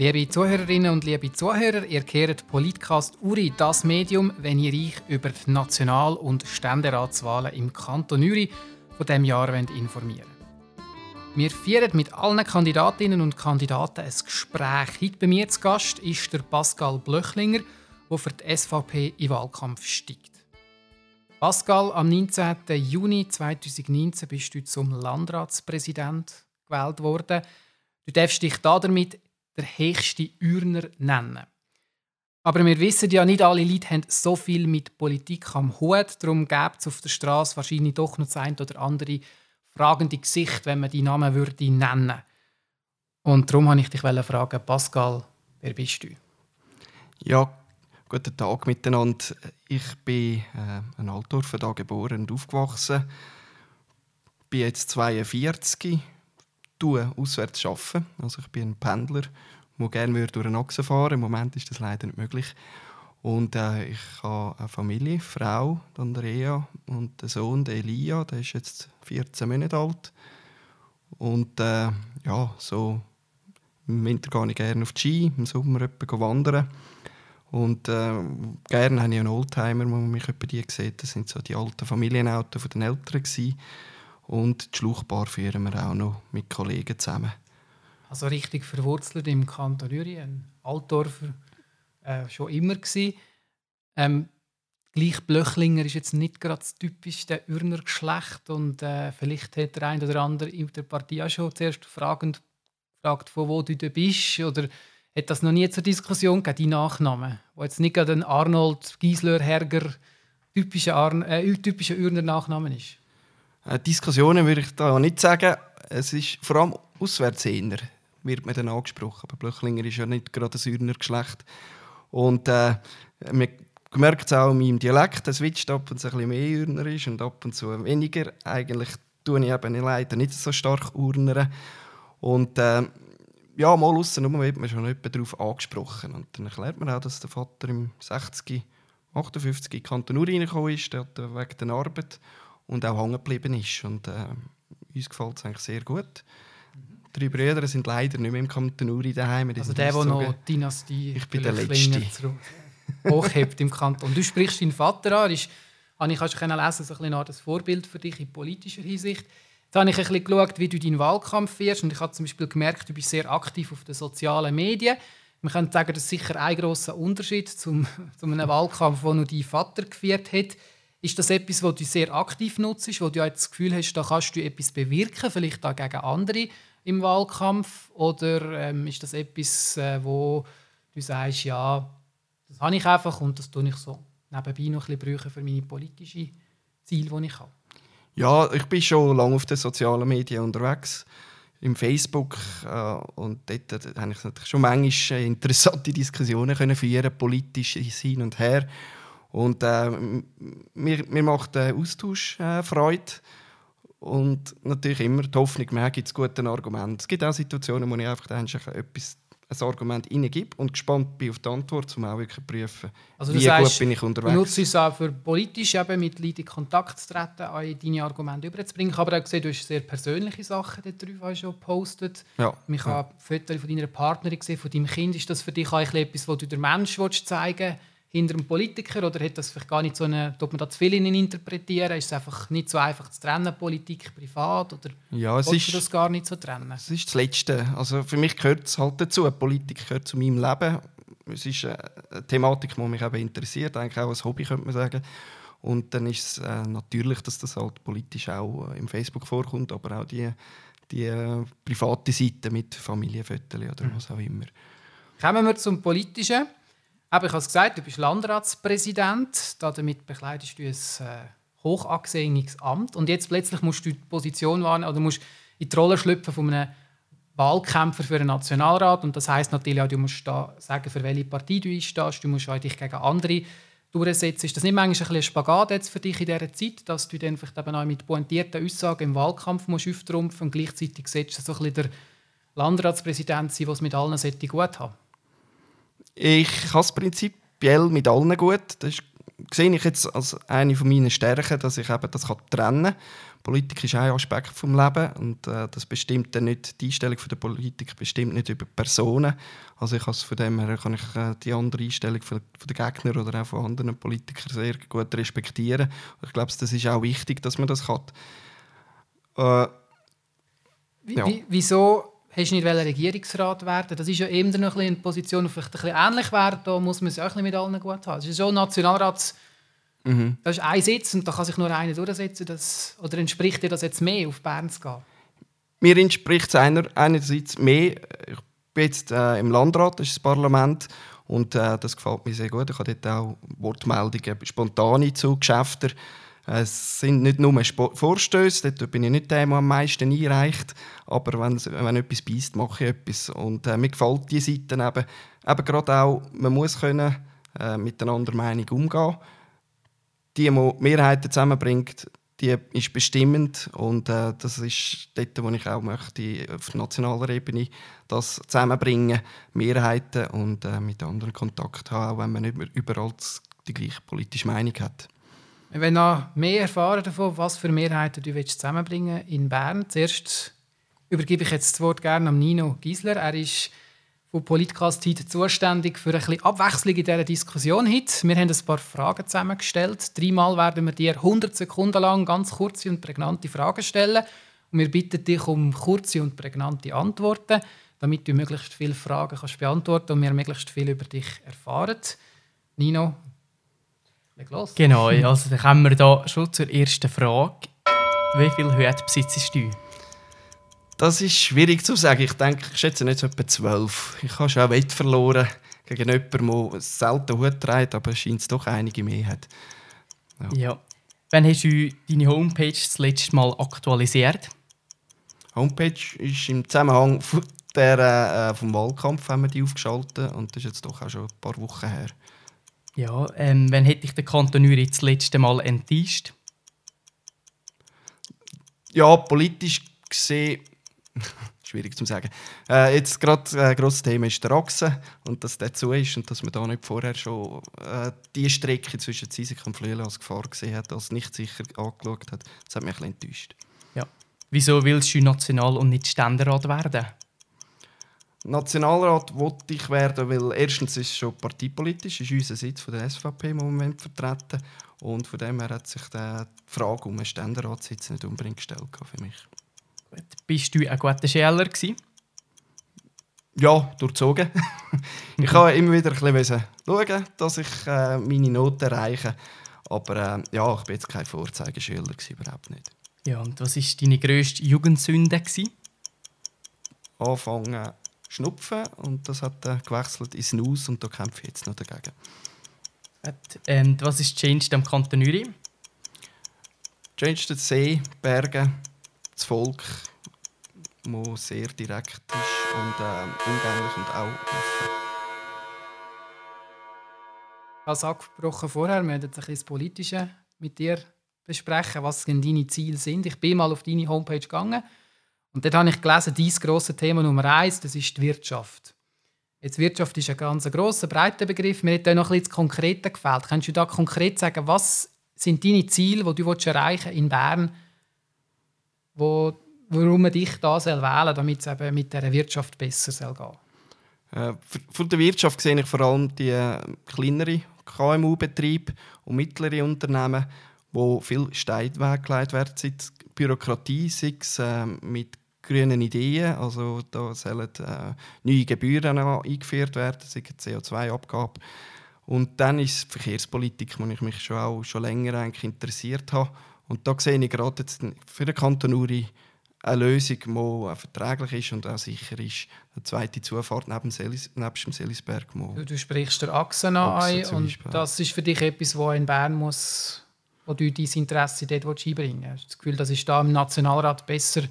Liebe Zuhörerinnen und liebe Zuhörer, ihr kehrt Politcast Uri, das Medium, wenn ihr euch über die National- und Ständeratswahlen im Kanton Uri von diesem Jahr informieren. Wir führen mit allen Kandidatinnen und Kandidaten ein Gespräch. Heute bei mir zu Gast ist der Pascal Blöchlinger, der für die SVP den Wahlkampf steigt. Pascal, am 19. Juni 2019 bist du zum Landratspräsident gewählt worden. Du darfst dich damit der höchste Ürner nennen. Aber wir wissen ja, nicht alle Leute haben so viel mit Politik am Hut. Darum gäbe es auf der Straße wahrscheinlich doch noch das ein oder andere fragende Gesicht, wenn man die Namen würde nennen Und darum wollte ich dich fragen, Pascal, wer bist du? Ja, guten Tag miteinander. Ich bin äh, ein Altdorfer da geboren und aufgewachsen. Bin jetzt 42 tue, auswärts arbeiten. Also ich bin ein Pendler, der gerne durch eine Achse fahren Im Moment ist das leider nicht möglich. Und äh, ich habe eine Familie, eine Frau, Andrea, und einen Sohn, der Elia, der ist jetzt 14 Monate alt. Und äh, ja, so im Winter gehe ich gerne auf die Ski, im Sommer wandern. Und äh, gerne habe ich einen Oldtimer, wo man mich etwa die sieht. Das sind so die alten Familienautos von den Eltern. Gewesen. Und die Schluchbar führen wir auch noch mit Kollegen zusammen. Also richtig verwurzelt im Kanton Uri, ein Altdorfer äh, schon immer. Ähm, gleich Blöchlinger ist jetzt nicht gerade das typischste Ürner Geschlecht und äh, vielleicht hat der eine oder andere in der Partie auch schon zuerst fragend gefragt, von wo du da bist oder hat das noch nie zur Diskussion gegeben, die Nachnamen, wo jetzt nicht gerade ein Arnold Giesler Herger typischer, Arn äh, typischer Ürner Nachname ist? Äh, Diskussionen würde ich da nicht sagen. Es ist vor allem auswärts eher, wird man dann angesprochen. Aber Blöchlinger ist ja nicht gerade ein Säurner Geschlecht. Und äh, man merkt es auch in meinem Dialekt, es switcht ab und zu ein bisschen mehr Urner ist und ab und zu weniger. Eigentlich tue ich eben leider nicht so stark Urnern. Und äh, ja, mal aussen wird man schon etwa darauf angesprochen. Und dann erklärt man auch, dass der Vater im 60, 58 in Kanton Uri reingekommen ist, der wegen der Arbeit und auch hängen geblieben ist. Und äh, uns gefällt es eigentlich sehr gut. Drei Brüder sind leider nicht mehr im Kanton Uri daheim. Also der, der noch Dynastie ich bin der Letzte. hochhebt im Kanton. Du sprichst deinen Vater an, ist, habe ich lesen, so ein bisschen das Vorbild für dich in politischer Hinsicht. Jetzt habe ich ein bisschen geschaut, wie du deinen Wahlkampf führst und ich habe zum Beispiel gemerkt, du bist sehr aktiv auf den sozialen Medien. Man könnte sagen, das ist sicher ein großer Unterschied zum, zu einem Wahlkampf, den nur dein Vater geführt hat. Ist das etwas, wo du sehr aktiv nutzt, wo du jetzt das Gefühl hast, da kannst du etwas bewirken, vielleicht auch gegen andere im Wahlkampf? Oder ähm, ist das etwas, äh, wo du sagst, ja, das habe ich einfach und das tue ich so nebenbei noch ein bisschen für meine politischen Ziele, die ich habe? Ja, ich bin schon lange auf den sozialen Medien unterwegs im Facebook äh, und dort äh, habe ich natürlich schon manchmal interessante Diskussionen können führen, politisch hin und her. Und äh, mir, mir macht der Austausch äh, Freude. Und natürlich immer die Hoffnung, man gibt es gute Argumente. Es gibt auch Situationen, wo ich einfach etwas ein Argument reingebe und gespannt bin auf die Antwort, um auch wirklich zu prüfen, also wie sagst, gut bin ich unterwegs. Du nutzt es auch für politisch eben mit Leuten in Kontakt zu treten, deine Argumente überzubringen. Ich habe aber auch gesehen, du hast sehr persönliche Sachen dort schon gepostet. Ja. Ich habe ja. Fotos von deiner Partnerin gesehen, von deinem Kind. Ist das für dich eigentlich etwas, was du der Mensch zeigen willst? Hinter einem Politiker oder hat das vielleicht gar nicht so eine, tut man da zu viel in interpretieren? Ist es einfach nicht so einfach zu trennen, Politik, privat oder ja, es ist, das gar nicht so trennen? Es ist das Letzte. Also für mich gehört es halt dazu. Politik gehört zu meinem Leben. Es ist eine Thematik, die mich eben interessiert, eigentlich auch als Hobby könnte man sagen. Und dann ist es äh, natürlich, dass das halt politisch auch äh, im Facebook vorkommt, aber auch die, die äh, private Seite mit Familienfotos oder mhm. was auch immer. Kommen wir zum Politischen. Aber ich habe es gesagt, du bist Landratspräsident. Damit bekleidest du ein äh, hoch Amt. Und jetzt plötzlich musst du die Position wahrnehmen oder musst in die Rolle schlüpfen von einem Wahlkämpfer für einen Nationalrat. Und das heißt natürlich auch, du musst da sagen, für welche Partei du einstehst. Du musst auch dich gegen andere durchsetzen. Ist das nicht manchmal ein, ein Spagat jetzt für dich in dieser Zeit, dass du dann vielleicht eben auch mit pointierten Aussagen im Wahlkampf musst auftrumpfen und gleichzeitig setzt du so ein bisschen der Landratspräsident sein, es mit allen gut haben ich habe es prinzipiell mit allen gut. Das ist sehe ich jetzt als eine von meinen Stärken, dass ich eben das kann trennen kann. Politik ist ein Aspekt vom Leben und äh, das bestimmt dann nicht die Einstellung von der Politik bestimmt nicht über Personen. Also ich von dem her kann ich äh, die andere Einstellung von, von den Gegnern oder auch von anderen Politikern sehr gut respektieren. Und ich glaube, das ist auch wichtig, dass man das kann. Äh, ja. Wieso hast du nicht Regierungsrat werden Das ist ja eben noch ein eine Position, die vielleicht ein bisschen ähnlich wäre. Da muss man es auch ein mit allen gut haben. Das ist so Nationalrats... Mhm. Das ist ein Sitz und da kann sich nur einer durchsetzen. Das, oder entspricht dir das jetzt mehr, auf Bern zu gehen? Mir entspricht es einer, einerseits mehr. Ich bin jetzt äh, im Landrat, das ist das Parlament. Und äh, das gefällt mir sehr gut. Ich habe dort auch Wortmeldungen, spontane zu Geschäften. Es sind nicht nur Vorstöße, dort bin ich nicht der, der am meisten einreicht, aber wenn, wenn etwas beißt, mache ich etwas. Und äh, mir gefällt diese Seite eben, eben gerade auch, man muss können, äh, miteinander Meinung umgehen. Die, die Mehrheiten zusammenbringt, die ist bestimmend und äh, das ist dort, wo ich auch möchte, auf nationaler Ebene das zusammenbringen, Mehrheiten und äh, mit anderen Kontakt haben, auch wenn man nicht überall die gleiche politische Meinung hat. Wollen noch mehr erfahren davon, was für Mehrheiten du zusammenbringen in Bern. Zuerst übergebe ich jetzt das Wort gerne an Nino Giesler. Er ist von Politcast heute zuständig für ein bisschen Abwechslung in dieser Diskussion heute. Wir haben ein paar Fragen zusammengestellt. Dreimal werden wir dir 100 Sekunden lang ganz kurze und prägnante Fragen stellen. Und wir bitten dich um kurze und prägnante Antworten, damit du möglichst viele Fragen kannst beantworten und wir möglichst viel über dich erfahren. Nino, los. Genau, also dann kommen wir da schon zur ersten Frage. Wie viel Hüte besitzt du? Das ist schwierig zu sagen. Ich denke, ich schätze nicht so etwa zwölf. Ich habe schon Wett verloren gegen jemanden, der selten Hut trägt, aber es scheint es doch einige mehr hat. Ja. ja. Wann hast du deine Homepage das letzte Mal aktualisiert? Homepage ist im Zusammenhang von der, äh, vom Wahlkampf haben wir die aufgeschaltet und das ist jetzt doch auch schon ein paar Wochen her. Ja, ähm, wann hätte ich den Kanton Uri das letzte Mal enttäuscht? Ja, politisch gesehen, schwierig zu sagen. Äh, jetzt gerade ein äh, grosses Thema ist der Achse und dass der zu ist und dass man da nicht vorher schon äh, die Strecke zwischen Zisik und Flüelen als Gefahr gesehen hat, als nicht sicher angeschaut hat, das hat mich ein bisschen enttäuscht. Ja. Wieso willst du National- und nicht Ständerat werden? Nationalrat wollte ich werden, weil erstens ist es schon parteipolitisch, ist unser Sitz von der SVP im Moment vertreten und von dem her hat sich die Frage um einen Ständeratssitz nicht unbedingt gestellt für mich. Gut. Bist du ein guter Schüler Ja, durchzogen. ich habe immer wieder ein bisschen schauen, dass ich äh, meine Noten erreiche. Aber äh, ja, ich bin jetzt kein Vorzeigeschüler, überhaupt nicht. Ja, und was war deine grösste Jugendsünde? Anfangen Schnupfen und das hat er gewechselt ins Snus und da kämpfe ich jetzt noch dagegen. Und was ist changed am Kanton Uri? Changed der See, Berge, das Volk, das sehr direkt ist und äh, umgänglich und auch offen. Als abgebrochen vorher, wir werden jetzt ein bisschen das Politische mit dir besprechen, was deine Ziele sind. Ich bin mal auf deine Homepage gegangen und dort habe ich gelesen, dieses grosse Thema Nummer eins, das ist die Wirtschaft. Jetzt Wirtschaft ist ein ganz grosser, breiter Begriff. Mir hat da noch ein bisschen gefällt. Kannst du da konkret sagen, was sind deine Ziele, die du erreichen in Bern, wo, warum man dich da wählen soll, damit es eben mit dieser Wirtschaft besser soll gehen äh, Von der Wirtschaft sehe ich vor allem die äh, kleineren KMU-Betriebe und mittlere Unternehmen, wo viel Steine weggelegt werden, sei Bürokratie, sei es äh, mit grünen Ideen. Also da sollen äh, neue Gebühren eingeführt werden, sei CO2-Abgabe. Und dann ist die Verkehrspolitik, wo ich mich schon, auch schon länger eigentlich interessiert habe. Und da sehe ich gerade jetzt für den Kanton Uri eine Lösung, die verträglich ist und auch sicher ist. Eine zweite Zufahrt neben, Selis, neben dem Selisberg. Du, du sprichst der Achse an und das ist für dich etwas, was in Bern muss, wo du dein Interesse dort einbringen willst. Hast du das Gefühl, das ist da im Nationalrat besser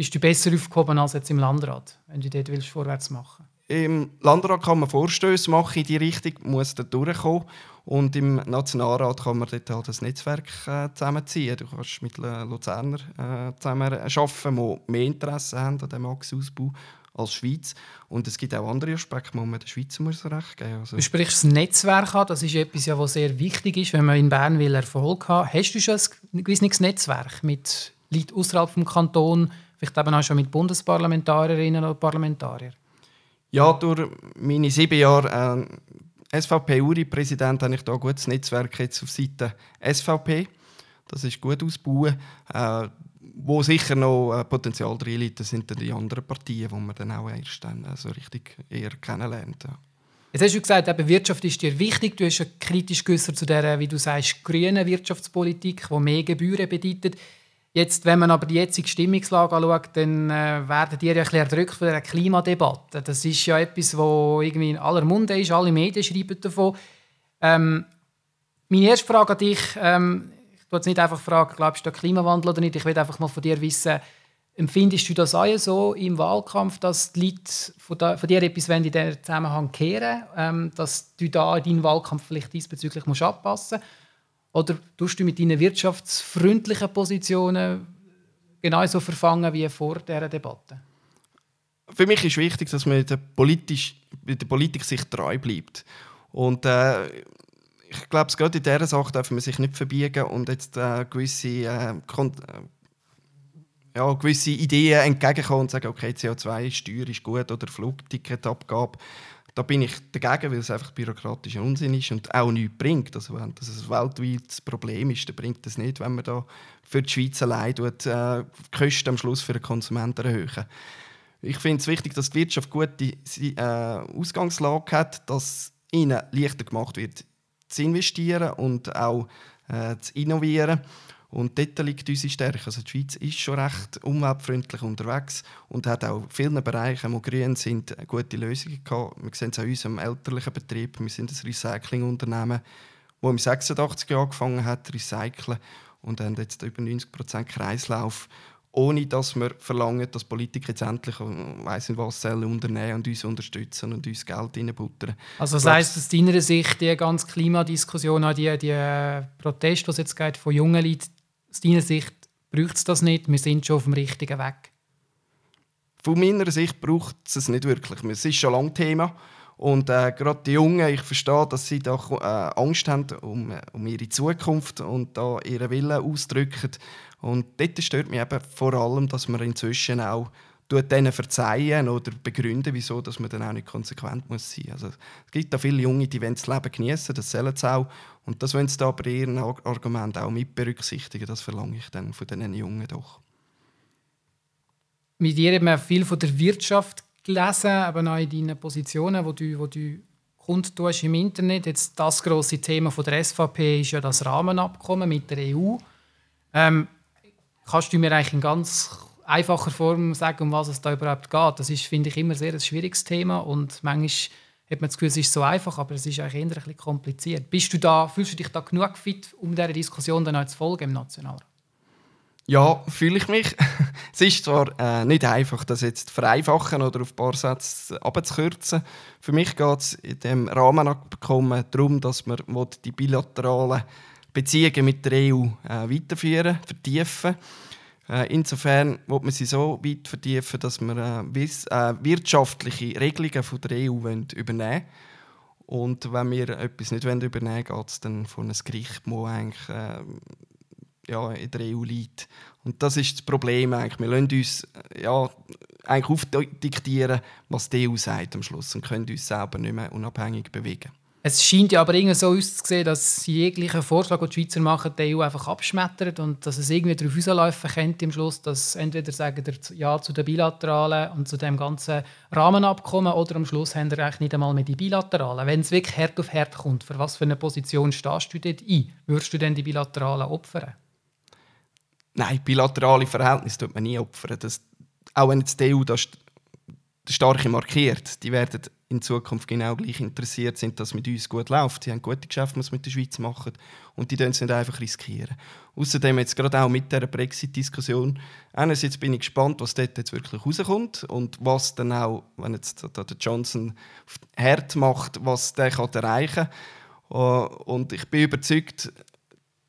bist du besser aufgehoben als jetzt im Landrat, wenn du dort willst, vorwärts machen Im Landrat kann man Vorstöße machen in die Richtung, muss da durchkommen. Und im Nationalrat kann man dort halt das Netzwerk äh, zusammenziehen. Du kannst mit Luzerner äh, zusammen arbeiten, die mehr Interesse haben an diesem Achsausbau. als Schweiz. Und es gibt auch andere Aspekte, wo man der Schweiz muss recht geben also Du sprichst das Netzwerk an, das ist etwas, ja, was sehr wichtig ist, wenn man in Bern will Erfolg haben Hast du schon ein gewisses Netzwerk mit Leuten außerhalb des Kantons, vielleicht eben auch schon mit Bundesparlamentarierinnen oder Parlamentariern? Ja, durch meine sieben Jahre äh, SVP-URI-Präsident habe ich da ein gutes Netzwerk jetzt auf Seite SVP. Das ist gut ausbauen. Äh, wo sicher noch äh, Potenzial drin liegt, sind dann die anderen Partien, die man dann auch erst dann äh, so richtig eher kennenlernt. Ja. Jetzt hast du gesagt, eben Wirtschaft ist dir wichtig. Du hast ja kritisch geäußert zu der, wie du sagst, grünen Wirtschaftspolitik, die mehr Gebühren bedeutet. Jetzt, wenn man aber die jetzige Stimmungslage anschaut, dann äh, werden die ja ein erdrückt von der Klimadebatte. Das ist ja etwas, was irgendwie in aller Munde ist. Alle Medien schreiben davon. Ähm, meine erste Frage an dich, ähm, Du jetzt nicht einfach fragen, glaubst du an Klimawandel oder nicht? Ich will einfach mal von dir wissen, empfindest du das auch so im Wahlkampf, dass die Leute von, da, von dir etwas in diesem Zusammenhang kehren, ähm, dass du da deinen Wahlkampf vielleicht diesbezüglich musst anpassen musst? Oder tust du mit deinen wirtschaftsfreundlichen Positionen genauso verfangen wie vor dieser Debatte? Für mich ist wichtig, dass man der, politisch, der Politik sich treu bleibt. Und äh, ich glaube, gerade in dieser Sache darf man sich nicht verbiegen und jetzt äh, gewisse, äh, äh, ja, gewisse Ideen entgegenkommen und sagen, okay, CO2-Steuer ist gut oder Flugticketabgabe. Da bin ich dagegen, weil es einfach bürokratischer Unsinn ist und auch nichts bringt. Also wenn das ein weltweites Problem ist, dann bringt das nicht, wenn man da für die Schweiz allein äh, die Kosten am Schluss für den Konsumenten erhöhen. Ich finde es wichtig, dass die Wirtschaft gute äh, Ausgangslage hat, dass ihnen leichter gemacht wird, zu investieren und auch äh, zu innovieren. Und dort liegt unsere Stärke. Also die Schweiz ist schon recht umweltfreundlich unterwegs und hat auch in vielen Bereichen, wo grün sind, gute Lösungen gehabt. Wir sehen es an unserem elterlichen Betrieb. Wir sind ein Recyclingunternehmen, das im 86 Jahr angefangen hat zu recyceln und haben jetzt über 90% Kreislauf ohne dass wir verlangen, dass Politiker jetzt endlich äh, weiss nicht was sollen unternehmen und uns unterstützen und uns Geld reinbuttern. Also das heisst, aus deiner Sicht, die ganze Klimadiskussion, die, die Proteste, die es jetzt geht, von jungen Leuten, aus deiner Sicht braucht es das nicht, wir sind schon auf dem richtigen Weg? Von meiner Sicht braucht es es nicht wirklich. Es ist schon lange Thema. Und äh, gerade die Jungen, ich verstehe, dass sie da äh, Angst haben um, um ihre Zukunft und da ihren Willen ausdrücken. Und dort stört mich eben vor allem, dass man inzwischen auch denen verzeihen oder begründen, wieso dass man dann auch nicht konsequent muss sein. Also es gibt da viele Junge, die das Leben genießen, das sollen sie auch. Und das wollen sie da bei ihren Argumenten auch mit berücksichtigen. Das verlange ich dann von diesen Jungen doch. Mit dir haben wir viel von der Wirtschaft gelesen, aber auch in deinen Positionen, wo du, wo du kundtust im Internet. Jetzt das große Thema von der SVP ist ja das Rahmenabkommen mit der EU. Ähm, kannst du mir eigentlich in ganz einfacher Form sagen, um was es da überhaupt geht? Das ist, finde ich, immer sehr ein schwieriges Thema und manchmal hat man das Gefühl, es ist so einfach, aber es ist eigentlich eher ein bisschen kompliziert. Bist du da, fühlst du dich da genug fit, um dieser Diskussion dann auch zu folgen im Nationalrat? Ja, fühle ich mich. es ist zwar äh, nicht einfach, das jetzt zu vereinfachen oder auf ein paar Sätze abzukürzen. Für mich geht es in diesem Rahmenabkommen darum, dass man die bilateralen Beziehungen mit der EU äh, weiterführen, vertiefen. Äh, insofern wird man sie so weit vertiefen, dass wir äh, äh, wirtschaftliche Regelungen von der EU übernehmen wollen. Und wenn wir etwas nicht übernehmen wollen, geht es dann von einem Gericht, das eigentlich äh, ja, in der EU liegt. Und das ist das Problem eigentlich. Wir lassen uns äh, ja, eigentlich aufdiktieren, was die EU sagt am Schluss und können uns selber nicht mehr unabhängig bewegen. Es scheint ja aber irgendwie so auszusehen, dass jeglichen Vorschlag, den die Schweizer machen, die EU einfach abschmettert und dass es irgendwie darauf rauslaufen könnte im Schluss, dass entweder sagen wir Ja zu den Bilateralen und zu dem ganzen Rahmenabkommen oder am Schluss haben wir eigentlich nicht einmal mehr die Bilateralen. Wenn es wirklich hart auf hart kommt, für was für eine Position stehst du dort ein? Würdest du denn die Bilateralen opfern? Nein, bilaterale Verhältnisse tut man nie opfern. Das, auch wenn jetzt die EU das starke markiert, die werden in Zukunft genau gleich interessiert sind, dass es mit uns gut läuft. Sie haben gute Geschäfte, die sie mit der Schweiz machen und die dürfen es nicht einfach riskieren. Außerdem jetzt gerade auch mit der Brexit-Diskussion. Einerseits bin ich gespannt, was dort jetzt wirklich rauskommt und was dann auch, wenn jetzt der Johnson hart macht, was der kann erreichen kann. Und ich bin überzeugt,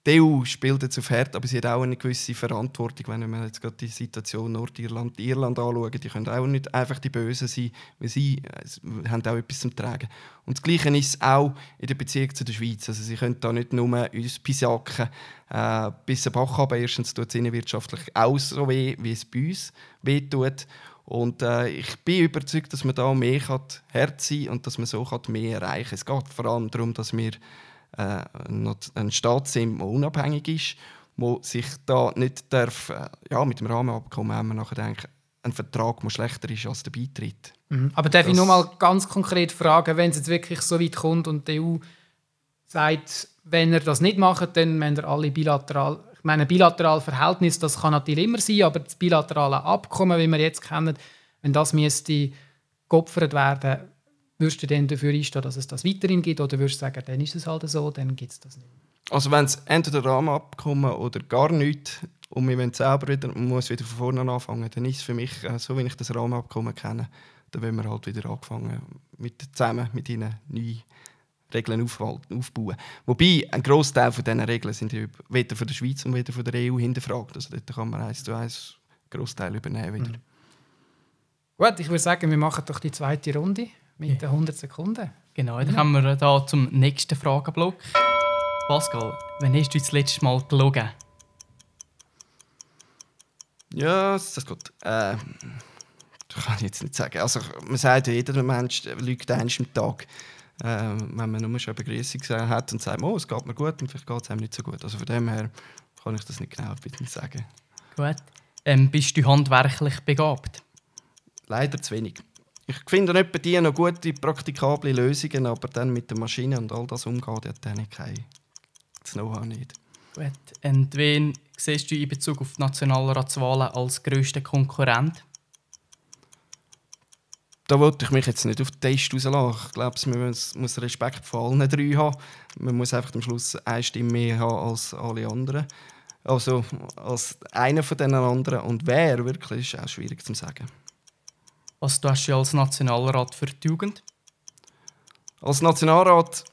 EU spielt jetzt auf Herd, aber sie hat auch eine gewisse Verantwortung, wenn wir jetzt gerade die Situation Nordirland, Irland anschauen. Die können auch nicht einfach die Bösen sein, weil sie äh, haben auch etwas zum Tragen. Und das Gleiche ist auch in der Beziehung zu der Schweiz. Also sie können da nicht nur uns pisacken, äh, bis ein Bach haben. Erstens tut es ihnen wirtschaftlich auch so weh, wie es bei uns weh tut. Und äh, ich bin überzeugt, dass man da mehr Herz sein kann und dass man so mehr erreichen kann. Es geht vor allem darum, dass wir äh, ein Staat sind, der unabhängig ist, der sich da nicht darf, äh, ja, mit dem Rahmenabkommen haben wir nachher denken, ein Vertrag, der schlechter ist als der Beitritt. Mhm. Aber darf das, ich nur mal ganz konkret fragen, wenn es jetzt wirklich so weit kommt und die EU sagt, wenn er das nicht macht, dann müssen wir alle bilateral ich meine, bilaterales Verhältnis, das kann natürlich immer sein, aber das bilaterale Abkommen, wie wir jetzt kennen, wenn das müsste geopfert werden, Würdest du denn dafür einstehen, dass es das weiterhin gibt? Oder würdest du sagen, dann ist es halt so, dann gibt es das nicht? Also wenn es entweder Rahmenabkommen oder gar nichts und wir wollen selber wieder, muss wieder von vorne anfangen, dann ist es für mich, äh, so wie ich das Rahmenabkommen kenne, dann wollen wir halt wieder anfangen, mit, zusammen mit ihnen neue Regeln aufbauen. Wobei, ein Großteil von diesen Regeln sind weder von der Schweiz und weder von der EU hinterfragt. Also dort kann man eins zu eins Großteil übernehmen wieder. Mhm. Gut, ich würde sagen, wir machen doch die zweite Runde mit den 100 Sekunden. Genau, dann ja. kommen wir da zum nächsten Fragenblock. Pascal, wann hast du das letzte Mal gelogen? Ja, das ist gut. Äh, das kann ich jetzt nicht sagen. Also, man sagt ja, jeder Mensch lügt eins am Tag. Äh, wenn man nur schon eine Begrüßung hat und sagt, oh, es geht mir gut und vielleicht geht es einem nicht so gut. Also von dem her kann ich das nicht genau bitte sagen. Gut. Ähm, bist du handwerklich begabt? Leider zu wenig. Ich finde etwa die noch gute, praktikable Lösungen, aber dann mit der Maschine und all das umgeht, hat dann kein das Know-how nicht. Gut. Und wen siehst du in Bezug auf die Nationalratswahlen als grössten Konkurrent? Da wollte ich mich jetzt nicht auf den Test rauslassen. Ich glaube, man muss Respekt vor allen drei haben. Man muss einfach am Schluss eine Stimme mehr haben als alle anderen. Also als einer von den anderen. Und wer wirklich, ist auch schwierig zu sagen. Was du hast ja als Nationalrat für die Jugend? Als Nationalrat,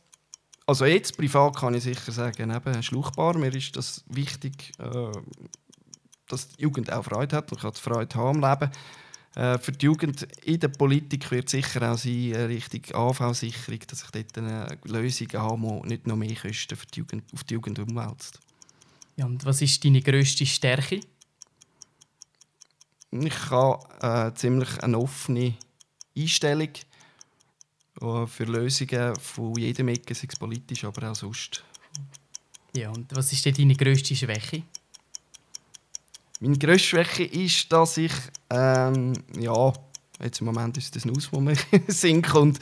also jetzt privat kann ich sicher sagen, eben schluchbar. Mir ist das wichtig, äh, dass die Jugend auch Freude hat und kann Freude haben am Leben. Äh, für die Jugend in der Politik wird sicher auch sein, Richtung AV-Sicherung, dass ich dort eine Lösung habe, die nicht noch mehr Kosten für die Jugend, auf die Jugend umwälzt. Ja, und was ist deine grösste Stärke? Ich habe äh, ziemlich eine offene Einstellung äh, für Lösungen von jedem Ecke, sei es politisch, aber auch sonst. Ja, und was ist denn deine grösste Schwäche? Meine grösste Schwäche ist, dass ich, ähm, ja, jetzt im Moment ist das Nuss, wo man singt und,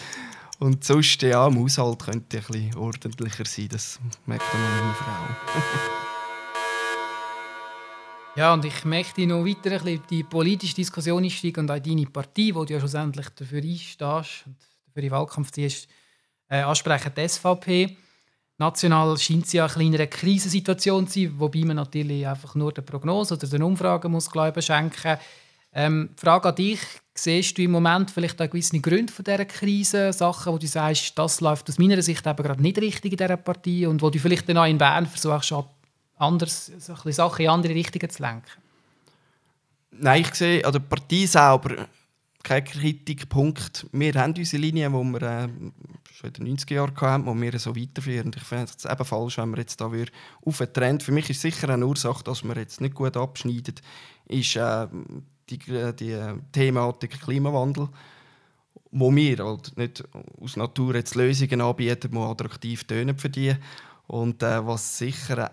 und sonst, ja, im Haushalt könnte ich ein bisschen ordentlicher sein. Das merkt man meine Frau. Ja, und ich möchte noch weiter ein bisschen. In die politische Diskussion einsteigen und auch deine Partei, wo du ja schlussendlich dafür einstehst und für die Wahlkampf ziehst, äh, ansprechen, die SVP. National scheint es ja eine kleinere Krisensituation zu sein, wobei man natürlich einfach nur der Prognose oder den Umfragen muss Glauben schenken ähm, Frage an dich, siehst du im Moment vielleicht auch gewisse Gründe von dieser Krise, Sachen, wo du sagst, das läuft aus meiner Sicht eben gerade nicht richtig in dieser Partei und wo du vielleicht dann auch in Bern versuchst, anders, so ein Sachen in andere Richtungen zu lenken? Nein, ich sehe an der Partei selber keinen Kritikpunkt. Wir haben unsere Linie, die wir äh, schon in den 90er Jahren hatten, die wir so weiterführen. Ich finde es eben falsch, wenn wir jetzt da auf einen Trend... Für mich ist sicher eine Ursache, dass wir jetzt nicht gut abschneiden, ist äh, die, die äh, Thematik Klimawandel wo wir halt nicht aus Natur jetzt Lösungen anbieten, die attraktiv tönen für die. Und äh, was sicher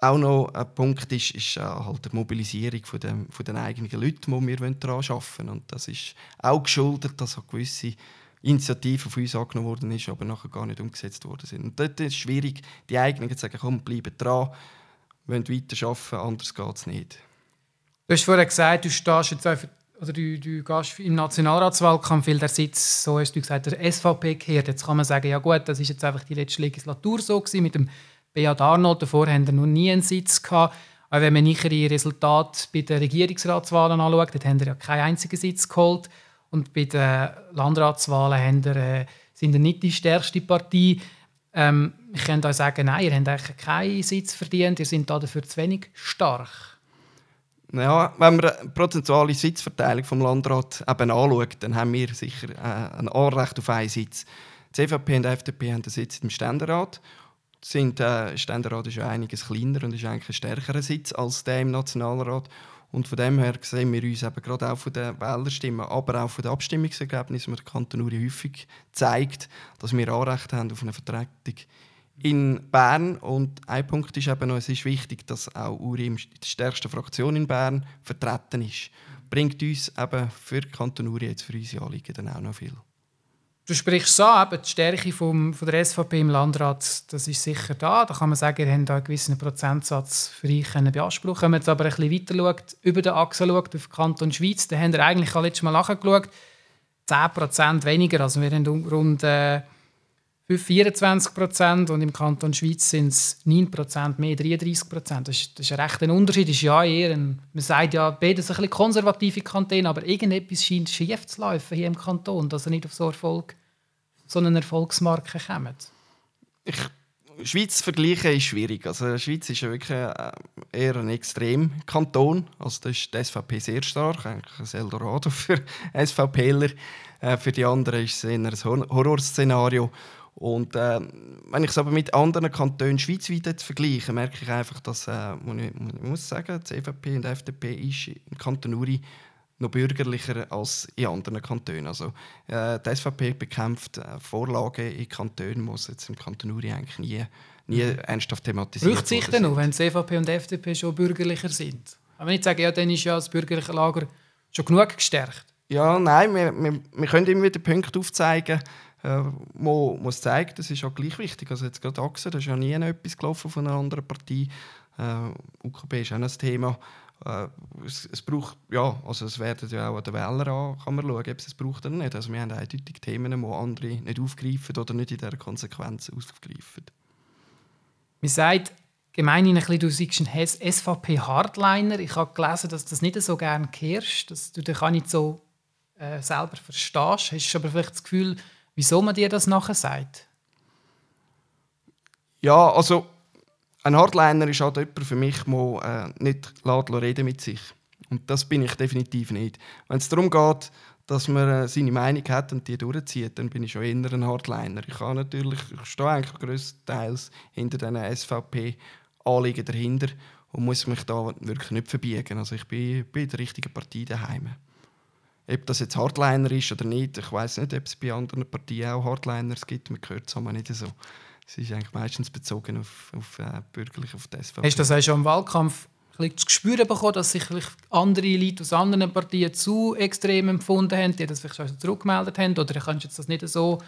auch noch ein Punkt ist, ist äh, halt die Mobilisierung von, dem, von den eigenen Leuten, die wir daran arbeiten wollen. Und das ist auch geschuldet, dass auch gewisse Initiativen von uns angenommen worden ist, aber nachher gar nicht umgesetzt worden sind. Und dort ist es schwierig, die eigenen zu sagen, komm, bleiben dran, wollen weiterarbeiten, anders geht es nicht. Du hast vorhin gesagt, du stehst jetzt einfach, oder du, du gehst im Nationalratswahlkampf, weil der Sitz, so hast du gesagt, der SVP gehört. Jetzt kann man sagen, ja gut, das ist jetzt einfach die letzte Legislatur so gewesen, mit dem Beat Arnold, davor haben er noch nie einen Sitz gehabt. Aber wenn man ihre Resultate bei den Regierungsratswahlen anschaut, dann haben er ja keinen einzigen Sitz geholt. Und bei den Landratswahlen haben er, äh, sind er nicht die stärkste Partei. Ähm, ich kann euch sagen, nein, ihr habt eigentlich keinen Sitz verdient, ihr seid dafür zu wenig stark. Ja, wenn man die prozentuale Sitzverteilung vom Landrat eben anschaut, dann haben wir sicher äh, ein Anrecht auf einen Sitz. Die CVP und die FDP haben einen Sitz im Ständerat. Sind, äh, Ständerat ist ja einiges kleiner und ist eigentlich ein stärkerer Sitz als der im Nationalrat. Und von dem her sehen wir uns eben gerade auch von den Wählerstimmen, aber auch von den Abstimmungsergebnissen, die der Kanton Uri häufig zeigt, dass wir Anrecht haben auf eine Vertretung in Bern. Und ein Punkt ist eben noch, es ist wichtig, dass auch Uri in der stärksten Fraktion in Bern vertreten ist. Bringt uns eben für Kanton Uri jetzt für unsere Anliegen dann auch noch viel. Du sprichst an, eben die Stärke vom, von der SVP im Landrat, das ist sicher da. Da kann man sagen, ihr habt einen gewissen Prozentsatz für euch beanspruchen Wenn man jetzt aber ein bisschen weiter schaut, über den Achse schaut, auf Kanton Schweiz, dann haben wir eigentlich letztes Mal nachgeschaut, 10% weniger. Also wir haben rund äh, 24 Prozent und im Kanton Schweiz sind es 9 Prozent mehr, 33 Prozent. Das, das, ist ein rechter Unterschied. Ist ja eher ein, man sagt ja, beides ein bisschen konservative Kantone, aber irgendetwas scheint schief zu laufen hier im Kanton, dass er nicht auf so, Erfolg, so eine Erfolgsmarke kommt. Ich Schweiz vergleichen ist schwierig. Also Schweiz ist ja wirklich äh, eher ein Extremkanton. Also da ist die SVP sehr stark, eigentlich ein Eldorado für SVPler. Äh, für die anderen ist es eher ein Horrorszenario. Und äh, wenn ich es aber mit anderen Kantonen schweizweit vergleiche, merke ich einfach, dass, äh, ich, ich muss sagen, die CVP und die FDP ist im Kanton Uri noch bürgerlicher als in anderen Kantonen. Also, äh, die SVP bekämpft äh, Vorlagen in Kantonen, die jetzt im Kanton Uri eigentlich nie, nie mhm. ernsthaft thematisiert Braucht sich denn noch, wenn die CVP und die FDP schon bürgerlicher sind? Aber ich sage, ja, dann ist ja das bürgerliche Lager schon genug gestärkt. Ja, nein, wir, wir, wir können immer wieder Punkte aufzeigen, äh, wo es zeigt, das ist auch gleich wichtig. Also jetzt gerade Achse, da ist ja nie etwas gelaufen von einer anderen Partei. Äh, UKB ist auch ein Thema. Äh, es, es, braucht, ja, also es werden ja auch an den Wählern an, kann man schauen, ob es es braucht oder nicht. Also wir haben eindeutig Themen, die andere nicht aufgreifen oder nicht in dieser Konsequenz aufgreifen. Man sagt gemeinhin ein bisschen, du seist ein SVP-Hardliner. Ich habe gelesen, dass du das nicht so gerne kehrst, dass du dich auch nicht so äh, selber verstehst. Hast du aber vielleicht das Gefühl, Wieso man dir das nachher sagt? Ja, also ein Hardliner ist halt jemand für mich, der äh, nicht reden mit sich. Und das bin ich definitiv nicht. Wenn es darum geht, dass man äh, seine Meinung hat und die durchzieht, dann bin ich schon eher ein Hardliner. Ich, habe natürlich, ich stehe eigentlich größtenteils hinter diesen SVP-Anliegen dahinter und muss mich da wirklich nicht verbiegen. Also ich bin bei der richtigen Partei daheim. Ob das jetzt Hardliner ist oder nicht, ich weiß nicht, ob es bei anderen Partien auch Hardliners gibt. Man hört es aber nicht so. Es ist eigentlich meistens bezogen auf, auf äh, bürgerlich, auf die SVP. Hast du das auch schon im Wahlkampf zu spüren bekommen, dass sich andere Leute aus anderen Partien zu extrem empfunden haben, die das vielleicht schon zurückgemeldet haben? Oder kannst du das nicht so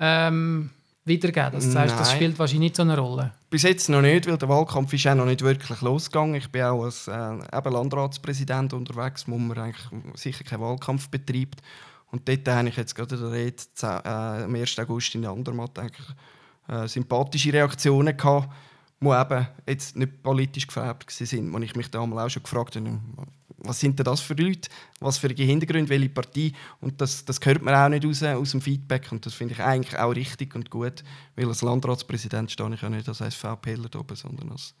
ähm, wiedergeben? Das heißt, das spielt wahrscheinlich nicht so eine Rolle. Bis jetzt noch nicht, weil der Wahlkampf ist auch noch nicht wirklich losgegangen. Ich bin auch als äh, Landratspräsident unterwegs, wo man eigentlich sicher keinen Wahlkampf betreibt. Und dort habe ich jetzt gerade in der Rede äh, am 1. August in Andermatt eigentlich äh, sympathische Reaktionen gehabt, die eben jetzt nicht politisch gefärbt waren, wo ich mich damals auch schon gefragt habe, was sind denn das für Leute, was für Hintergründe, welche Partei. Und das, das hört man auch nicht raus, aus dem Feedback. Und das finde ich eigentlich auch richtig und gut, weil als Landratspräsident stehe ich ja nicht als SVPler oben, sondern als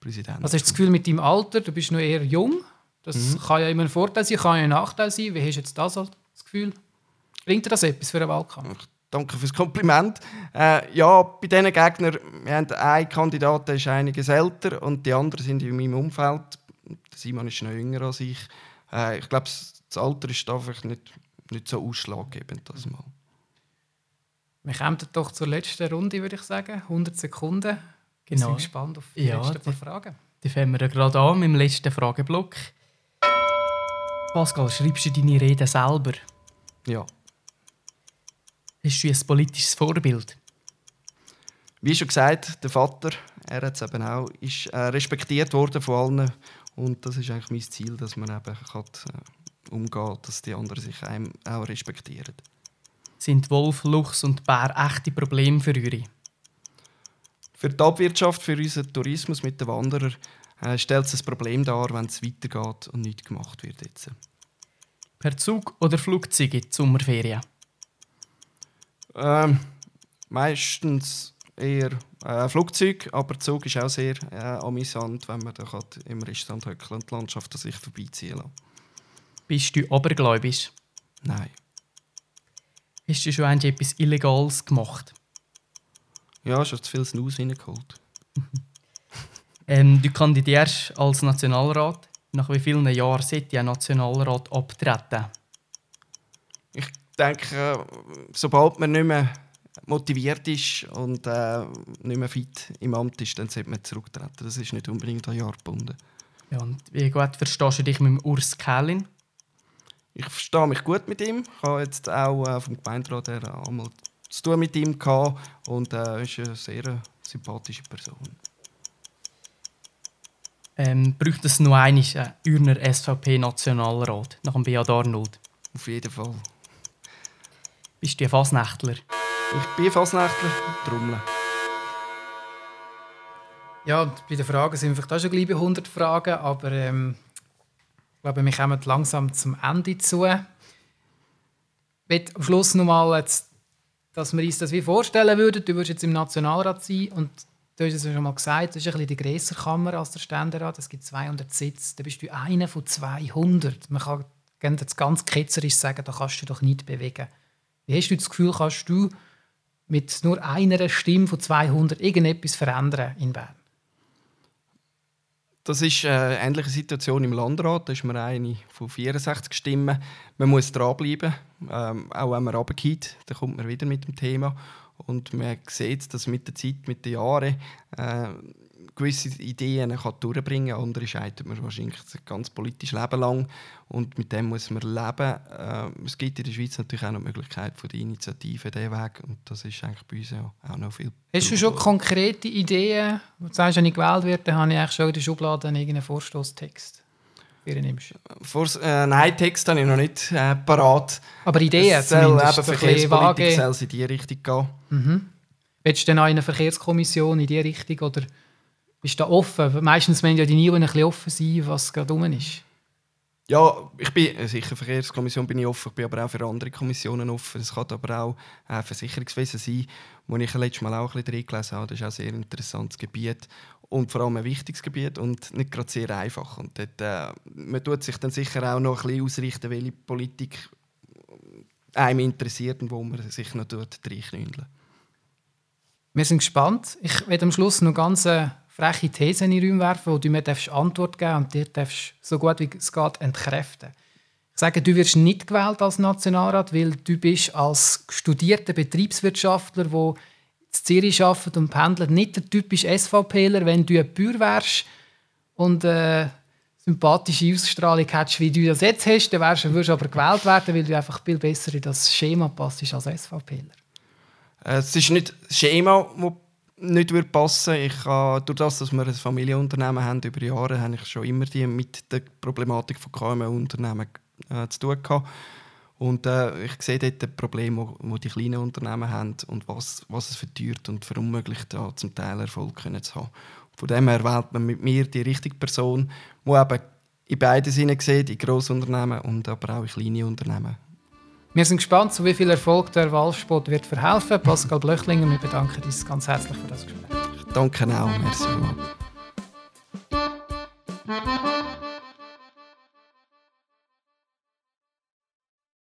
Präsident. Was hast du das Gefühl mit deinem Alter? Du bist noch eher jung. Das mhm. kann ja immer ein Vorteil sein, kann ja ein Nachteil sein. Wie hast du jetzt das, das Gefühl? Bringt dir das etwas für einen Wahlkampf? Danke fürs Kompliment. Äh, ja, bei diesen Gegnern, wir haben einen Kandidat, der ist einiges älter und die anderen sind in meinem Umfeld Simon ist noch jünger als ich. Äh, ich glaube, das Alter ist einfach nicht, nicht so ausschlaggebend. Das mal. Wir kommen doch zur letzten Runde, würde ich sagen. 100 Sekunden. Wir genau. sind gespannt auf die ja, letzten paar Fragen. Die fangen wir gerade an mit dem letzten Frageblock. Pascal, schreibst du deine Rede selber? Ja. Bist du ein politisches Vorbild? Wie schon gesagt, der Vater, er hat es eben auch, ist äh, respektiert worden von allen und das ist eigentlich mein Ziel, dass man eben kann, äh, umgehen dass die anderen sich einem auch respektieren. Sind Wolf, Luchs und Bär echte Probleme für euch? Für die Abwirtschaft, für unseren Tourismus mit den Wanderern äh, stellt es ein Problem dar, wenn es weitergeht und nichts gemacht wird. Jetzt. Per Zug oder Flugzeug in die Sommerferien? Ähm, meistens eher äh, Flugzeug, aber Zug ist auch sehr äh, amüsant, wenn man da im Restaurant höckeln und die Landschaft an sich vorbeiziehen lässt. Bist du abergläubisch? Nein. Hast du schon einmal etwas Illegales gemacht? Ja, schon zu viel Snus reingeholt. ähm, du kandidierst als Nationalrat. Nach wie vielen Jahren sollte ein Nationalrat abtreten? Ich denke, sobald man nicht mehr motiviert ist und äh, nicht mehr fit im Amt ist, dann sollte man zurücktreten. Das ist nicht unbedingt ein Jahr gebunden. Ja, und wie gut verstehst du dich mit dem Urs Kählin? Ich verstehe mich gut mit ihm. Ich habe jetzt auch äh, vom Gemeinderat her einmal zu tun mit ihm gehabt und er äh, ist eine sehr sympathische Person. Ähm, braucht es noch einen Ürner SVP-Nationalrat nach dem Beat Arnold? Auf jeden Fall. Bist du ein Fasnächtler? Ich bin Fasnächtler, Trommeln. Ja, bei den Fragen sind wir vielleicht auch schon gleich bei 100 Fragen, aber ähm, ich glaube, wir kommen langsam zum Ende zu. Ich möchte am Schluss noch mal jetzt, dass wir uns das wie vorstellen würden. Du würdest jetzt im Nationalrat sein und du hast es schon mal gesagt, das ist ein bisschen die größere Kammer als der Ständerat. Es gibt 200 Sitze, da bist du einer von 200. Man kann jetzt ganz ketzerisch sagen, da kannst du dich doch nicht bewegen. Wie hast du das Gefühl, kannst du mit nur einer Stimme von 200 irgendetwas verändern in Bern? Das ist eine ähnliche Situation im Landrat. Da ist man eine von 64 Stimmen. Man muss dranbleiben. Ähm, auch wenn man runtergeht, dann kommt man wieder mit dem Thema. Und man sieht, dass mit der Zeit, mit den Jahren, äh, gewisse Ideen kann durchbringen kann. Andere scheitert man wahrscheinlich ein ganz politisches Leben lang. Und mit dem muss man leben. Äh, es gibt in der Schweiz natürlich auch noch die Möglichkeit von der Initiative, diesen Weg. Und das ist eigentlich bei uns auch noch viel. Hast du schon konkrete Ideen? Wo du sagst, wenn ich gewählt werde, dann habe ich eigentlich schon in der Schublade irgendeinen Vorstoßtext. Vor, äh, nein, Text habe ich noch nicht äh, parat. Aber Ideen es soll eben Verkehrspolitik soll in diese Richtung gehen. Mhm. Willst du denn auch in einer Verkehrskommission in diese Richtung oder bist du da offen? Meistens müssen ja die Nien ein bisschen offen sein, was gerade rum ist. Ja, ich bin äh, sicher Verkehrskommission bin ich offen, ich bin aber auch für andere Kommissionen offen. Es kann aber auch äh, Versicherungswesen sein, wo ich letztes Mal auch ein bisschen drin gelesen habe. Das ist auch ein sehr interessantes Gebiet und vor allem ein wichtiges Gebiet und nicht gerade sehr einfach. Und dort, äh, man tut sich dann sicher auch noch ein bisschen ausrichten, welche Politik einem interessiert und wo man sich noch reinknündeln Wir sind gespannt. Ich werde am Schluss noch ganz eine freche These in die Räume werfen, wo du mir Antwort geben und dir darfst so gut wie es geht entkräften. Ich sage, du wirst nicht gewählt als Nationalrat, weil du bist als studierter Betriebswirtschaftler, der in Zürich arbeitet und pendelt, nicht der typische SVPler. Wenn du ein Bauer wärst und äh, sympathische Ausstrahlung hättest, wie du das jetzt hast, dann wärst, würdest du aber gewählt werden, weil du einfach viel besser in das Schema passt als SVPler. Äh, es ist nicht das Schema, das nicht würde passen ich habe, Durch das, dass wir ein Familienunternehmen haben, über Jahre habe ich schon immer die mit der Problematik von KMU-Unternehmen äh, zu tun gehabt. Und äh, ich sehe dort die Probleme, die die kleinen Unternehmen haben und was, was es verteuert und verunmöglicht, da zum Teil Erfolg können zu haben. Von dem her wählt man mit mir die richtige Person, die eben in beiden Sinne sieht, in Grossunternehmen und aber auch in kleine Unternehmen. Wir sind gespannt, zu wie viel Erfolg der Wahlsport wird verhelfen. Pascal Blöchlinger, wir bedanken uns ganz herzlich für das Gespräch. Danke auch, merci.